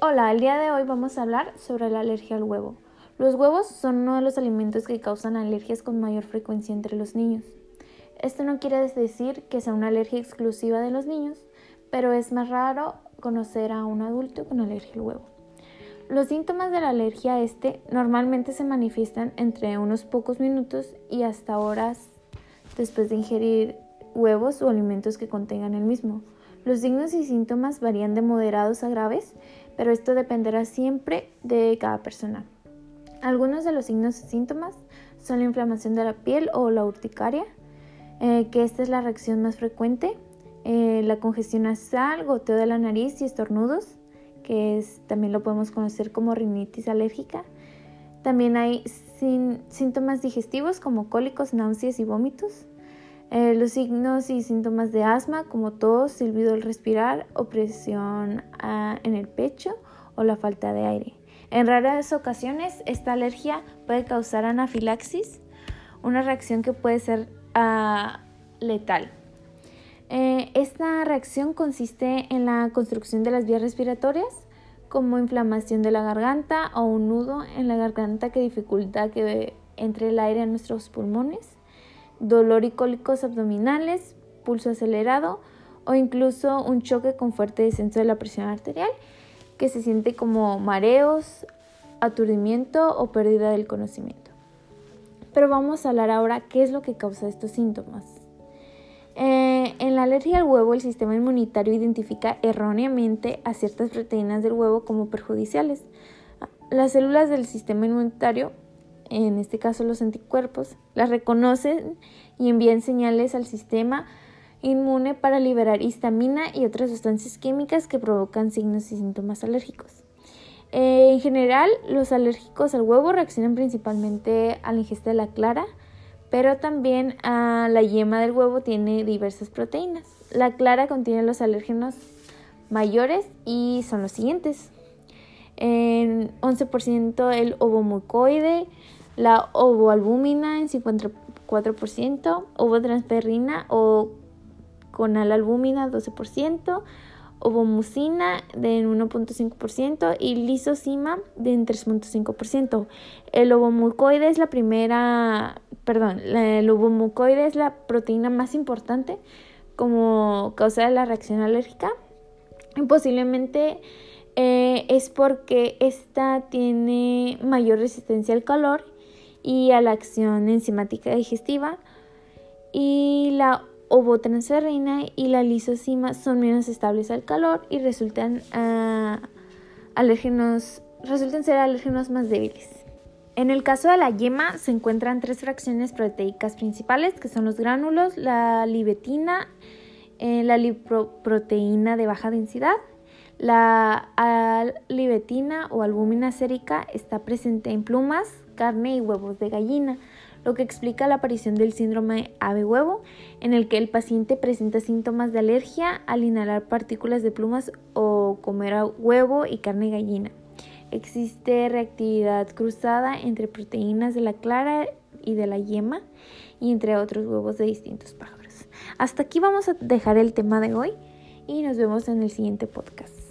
Hola, el día de hoy vamos a hablar sobre la alergia al huevo. Los huevos son uno de los alimentos que causan alergias con mayor frecuencia entre los niños. Esto no quiere decir que sea una alergia exclusiva de los niños, pero es más raro conocer a un adulto con alergia al huevo. Los síntomas de la alergia a este normalmente se manifiestan entre unos pocos minutos y hasta horas después de ingerir huevos o alimentos que contengan el mismo. Los signos y síntomas varían de moderados a graves, pero esto dependerá siempre de cada persona. Algunos de los signos y síntomas son la inflamación de la piel o la urticaria, eh, que esta es la reacción más frecuente, eh, la congestión nasal, goteo de la nariz y estornudos, que también lo podemos conocer como rinitis alérgica. También hay síntomas digestivos como cólicos, náuseas y vómitos. Eh, los signos y síntomas de asma como tos, silbido al respirar, opresión ah, en el pecho o la falta de aire. En raras ocasiones esta alergia puede causar anafilaxis, una reacción que puede ser ah, letal. Eh, esta reacción consiste en la construcción de las vías respiratorias, como inflamación de la garganta o un nudo en la garganta que dificulta que entre el aire a nuestros pulmones dolor y cólicos abdominales, pulso acelerado o incluso un choque con fuerte descenso de la presión arterial que se siente como mareos, aturdimiento o pérdida del conocimiento. Pero vamos a hablar ahora qué es lo que causa estos síntomas. Eh, en la alergia al huevo, el sistema inmunitario identifica erróneamente a ciertas proteínas del huevo como perjudiciales. Las células del sistema inmunitario en este caso los anticuerpos, las reconocen y envían señales al sistema inmune para liberar histamina y otras sustancias químicas que provocan signos y síntomas alérgicos. Eh, en general, los alérgicos al huevo reaccionan principalmente a la ingesta de la clara, pero también a la yema del huevo tiene diversas proteínas. La clara contiene los alérgenos mayores y son los siguientes. En 11% el ovomucoide, la ovoalbúmina en 54%, ovotransferrina o conalalbúmina 12%, ovomucina de 1.5% y lisocima de 3.5%. El ovomucoide es la primera, perdón, el ovomucoide es la proteína más importante como causa de la reacción alérgica y posiblemente eh, es porque esta tiene mayor resistencia al calor y a la acción enzimática digestiva. Y la ovotransferrina y la lisocima son menos estables al calor y resultan, uh, resultan ser alérgenos más débiles. En el caso de la yema se encuentran tres fracciones proteicas principales que son los gránulos, la libetina, eh, la lipoproteína de baja densidad. La libetina o albúmina sérica está presente en plumas, carne y huevos de gallina, lo que explica la aparición del síndrome ave-huevo, en el que el paciente presenta síntomas de alergia al inhalar partículas de plumas o comer huevo y carne gallina. Existe reactividad cruzada entre proteínas de la clara y de la yema y entre otros huevos de distintos pájaros. Hasta aquí vamos a dejar el tema de hoy y nos vemos en el siguiente podcast.